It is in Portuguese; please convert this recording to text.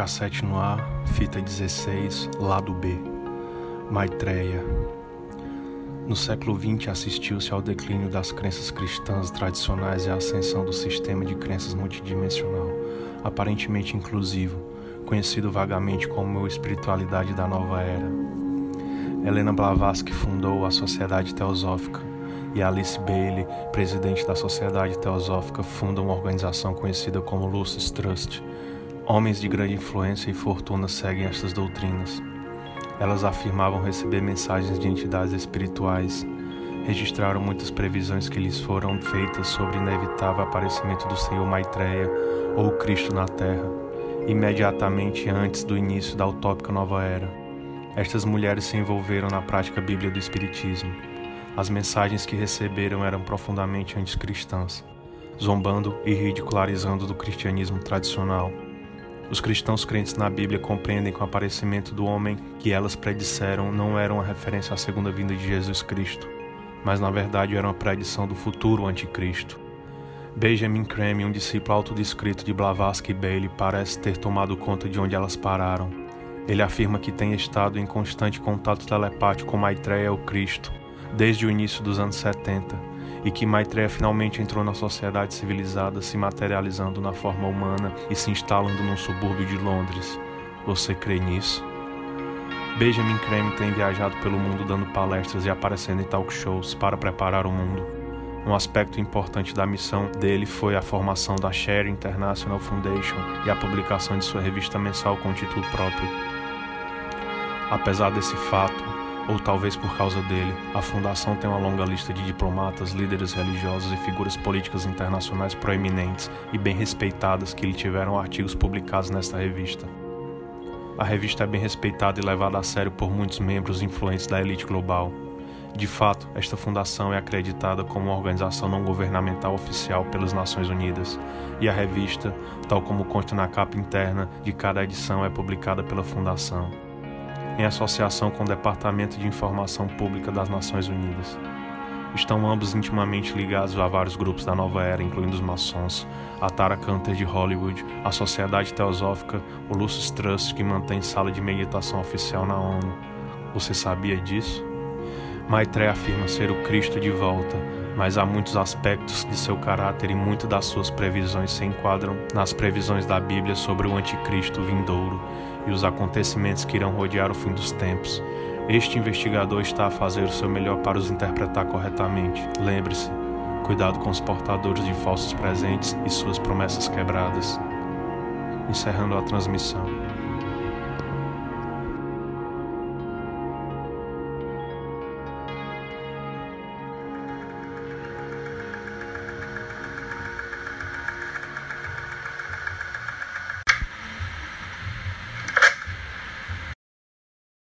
cassete no ar, fita 16, lado B. Maitreya. No século XX assistiu-se ao declínio das crenças cristãs tradicionais e à ascensão do sistema de crenças multidimensional, aparentemente inclusivo, conhecido vagamente como espiritualidade da nova era. Helena Blavatsky fundou a Sociedade Teosófica e Alice Bailey, presidente da Sociedade Teosófica, fundam uma organização conhecida como Lucis Trust, Homens de grande influência e fortuna seguem estas doutrinas. Elas afirmavam receber mensagens de entidades espirituais, registraram muitas previsões que lhes foram feitas sobre o inevitável aparecimento do Senhor Maitreya ou Cristo na Terra, imediatamente antes do início da utópica nova era. Estas mulheres se envolveram na prática bíblia do Espiritismo. As mensagens que receberam eram profundamente anticristãs, zombando e ridicularizando do cristianismo tradicional os cristãos crentes na Bíblia compreendem que o aparecimento do homem que elas predisseram não era uma referência à segunda vinda de Jesus Cristo, mas na verdade era uma predição do futuro anticristo. Benjamin Creme, um discípulo autodescrito de Blavatsky e Bailey, parece ter tomado conta de onde elas pararam. Ele afirma que tem estado em constante contato telepático com Maitreya, o Cristo, desde o início dos anos 70 e que Maitreya finalmente entrou na sociedade civilizada, se materializando na forma humana e se instalando num subúrbio de Londres. Você crê nisso? Benjamin Creme tem viajado pelo mundo dando palestras e aparecendo em talk shows para preparar o mundo. Um aspecto importante da missão dele foi a formação da Share International Foundation e a publicação de sua revista mensal com título próprio. Apesar desse fato, ou talvez por causa dele, a Fundação tem uma longa lista de diplomatas, líderes religiosos e figuras políticas internacionais proeminentes e bem respeitadas que lhe tiveram artigos publicados nesta revista. A revista é bem respeitada e levada a sério por muitos membros influentes da elite global. De fato, esta fundação é acreditada como uma organização não governamental oficial pelas Nações Unidas, e a revista, tal como consta na capa interna de cada edição, é publicada pela fundação em associação com o Departamento de Informação Pública das Nações Unidas. Estão ambos intimamente ligados a vários grupos da nova era, incluindo os maçons, a Tara Canter de Hollywood, a Sociedade Teosófica, o Lucis Trust, que mantém sala de meditação oficial na ONU. Você sabia disso? Maitreya afirma ser o Cristo de volta, mas há muitos aspectos de seu caráter e muitas das suas previsões se enquadram nas previsões da Bíblia sobre o anticristo vindouro e os acontecimentos que irão rodear o fim dos tempos. Este investigador está a fazer o seu melhor para os interpretar corretamente. Lembre-se, cuidado com os portadores de falsos presentes e suas promessas quebradas. Encerrando a transmissão.